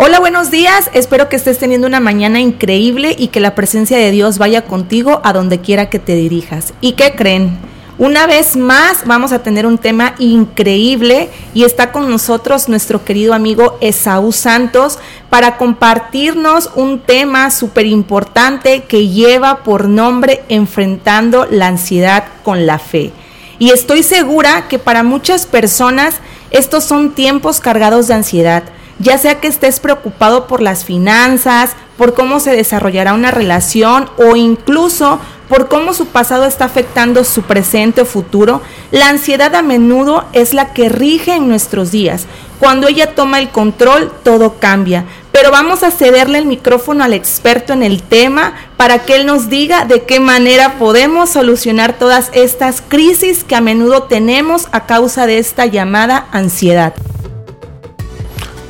Hola, buenos días. Espero que estés teniendo una mañana increíble y que la presencia de Dios vaya contigo a donde quiera que te dirijas. ¿Y qué creen? Una vez más vamos a tener un tema increíble y está con nosotros nuestro querido amigo Esaú Santos para compartirnos un tema súper importante que lleva por nombre Enfrentando la ansiedad con la fe. Y estoy segura que para muchas personas estos son tiempos cargados de ansiedad ya sea que estés preocupado por las finanzas, por cómo se desarrollará una relación o incluso por cómo su pasado está afectando su presente o futuro, la ansiedad a menudo es la que rige en nuestros días. Cuando ella toma el control, todo cambia. Pero vamos a cederle el micrófono al experto en el tema para que él nos diga de qué manera podemos solucionar todas estas crisis que a menudo tenemos a causa de esta llamada ansiedad.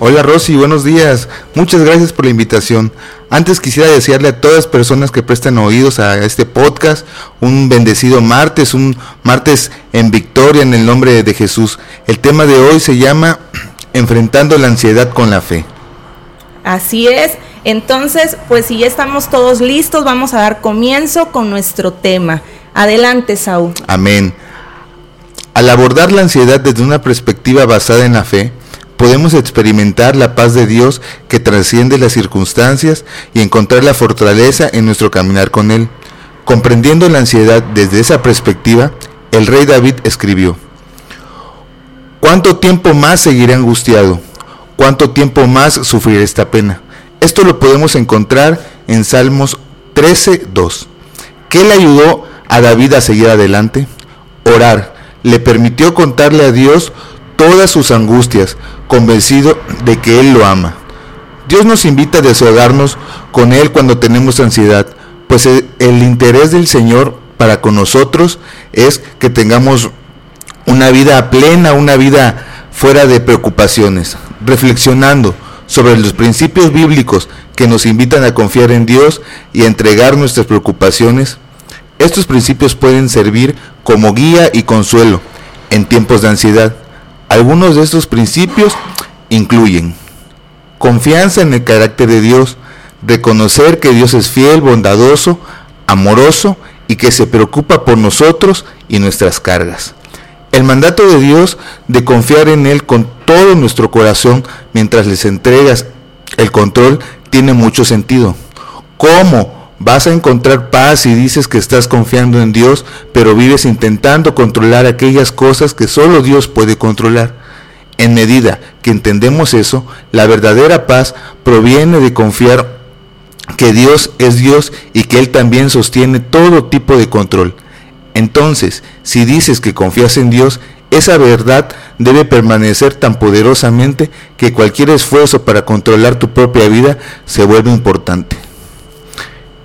Hola Rosy, buenos días. Muchas gracias por la invitación. Antes quisiera desearle a todas las personas que prestan oídos a este podcast un bendecido martes, un martes en victoria en el nombre de Jesús. El tema de hoy se llama Enfrentando la ansiedad con la fe. Así es. Entonces, pues si ya estamos todos listos, vamos a dar comienzo con nuestro tema. Adelante, Saúl. Amén. Al abordar la ansiedad desde una perspectiva basada en la fe, podemos experimentar la paz de Dios que trasciende las circunstancias y encontrar la fortaleza en nuestro caminar con Él. Comprendiendo la ansiedad desde esa perspectiva, el rey David escribió, ¿Cuánto tiempo más seguiré angustiado? ¿Cuánto tiempo más sufriré esta pena? Esto lo podemos encontrar en Salmos 13.2. ¿Qué le ayudó a David a seguir adelante? Orar. Le permitió contarle a Dios todas sus angustias, convencido de que Él lo ama. Dios nos invita a desahogarnos con Él cuando tenemos ansiedad, pues el interés del Señor para con nosotros es que tengamos una vida plena, una vida fuera de preocupaciones, reflexionando sobre los principios bíblicos que nos invitan a confiar en Dios y a entregar nuestras preocupaciones. Estos principios pueden servir como guía y consuelo en tiempos de ansiedad. Algunos de estos principios incluyen confianza en el carácter de Dios, reconocer que Dios es fiel, bondadoso, amoroso y que se preocupa por nosotros y nuestras cargas. El mandato de Dios de confiar en Él con todo nuestro corazón mientras les entregas el control tiene mucho sentido. ¿Cómo vas a encontrar paz si dices que estás confiando en Dios, pero vives intentando controlar aquellas cosas que solo Dios puede controlar? En medida que entendemos eso, la verdadera paz proviene de confiar que Dios es Dios y que Él también sostiene todo tipo de control. Entonces, si dices que confías en Dios, esa verdad debe permanecer tan poderosamente que cualquier esfuerzo para controlar tu propia vida se vuelve importante.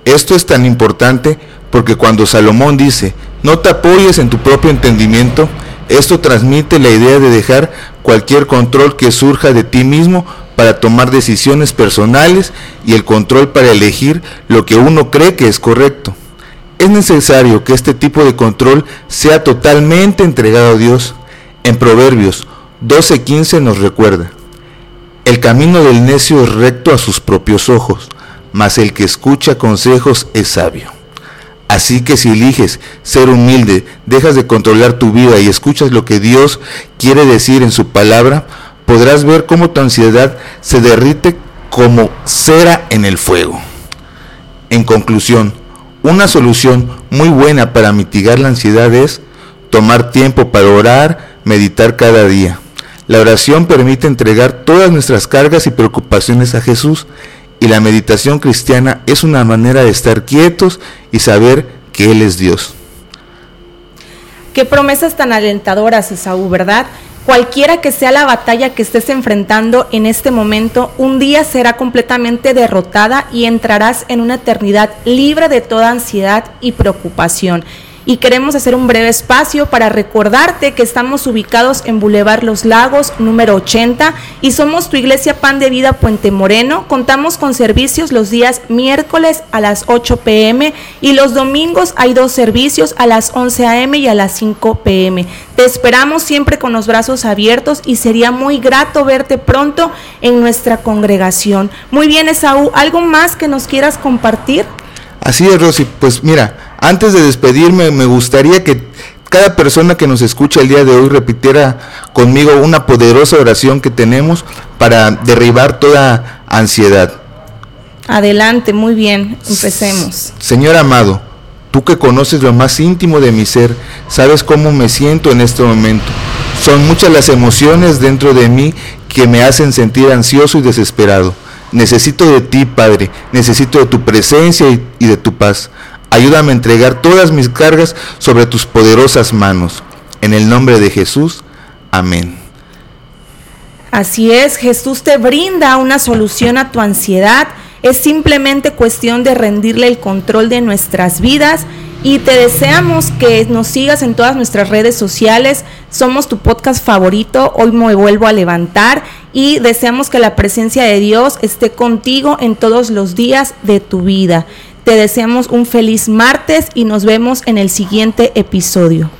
Esto es tan importante porque cuando Salomón dice, no te apoyes en tu propio entendimiento, esto transmite la idea de dejar cualquier control que surja de ti mismo para tomar decisiones personales y el control para elegir lo que uno cree que es correcto. Es necesario que este tipo de control sea totalmente entregado a Dios. En Proverbios 12:15 nos recuerda, el camino del necio es recto a sus propios ojos, mas el que escucha consejos es sabio. Así que si eliges ser humilde, dejas de controlar tu vida y escuchas lo que Dios quiere decir en su palabra, podrás ver cómo tu ansiedad se derrite como cera en el fuego. En conclusión, una solución muy buena para mitigar la ansiedad es tomar tiempo para orar, meditar cada día. La oración permite entregar todas nuestras cargas y preocupaciones a Jesús y la meditación cristiana es una manera de estar quietos y saber que Él es Dios. Qué promesas tan alentadoras, Esaú, ¿verdad? Cualquiera que sea la batalla que estés enfrentando en este momento, un día será completamente derrotada y entrarás en una eternidad libre de toda ansiedad y preocupación. Y queremos hacer un breve espacio para recordarte que estamos ubicados en Boulevard Los Lagos número 80 y somos tu iglesia Pan de Vida Puente Moreno. Contamos con servicios los días miércoles a las 8 pm y los domingos hay dos servicios a las 11 am y a las 5 pm. Te esperamos siempre con los brazos abiertos y sería muy grato verte pronto en nuestra congregación. Muy bien, Esaú, ¿algo más que nos quieras compartir? Así es, Rosy. Pues mira, antes de despedirme, me gustaría que cada persona que nos escucha el día de hoy repitiera conmigo una poderosa oración que tenemos para derribar toda ansiedad. Adelante, muy bien, empecemos. Señor amado, tú que conoces lo más íntimo de mi ser, sabes cómo me siento en este momento. Son muchas las emociones dentro de mí que me hacen sentir ansioso y desesperado. Necesito de ti, Padre, necesito de tu presencia y, de tu paz. Ayúdame a entregar todas mis cargas sobre tus poderosas manos. En el nombre de Jesús, amén. Así es, Jesús te brinda una solución a tu ansiedad. Es simplemente cuestión de rendirle el control de nuestras vidas y te deseamos que nos sigas en todas nuestras redes sociales. Somos tu podcast favorito. Hoy me vuelvo a levantar y deseamos que la presencia de Dios esté contigo en todos los días de tu vida. Te deseamos un feliz martes y nos vemos en el siguiente episodio.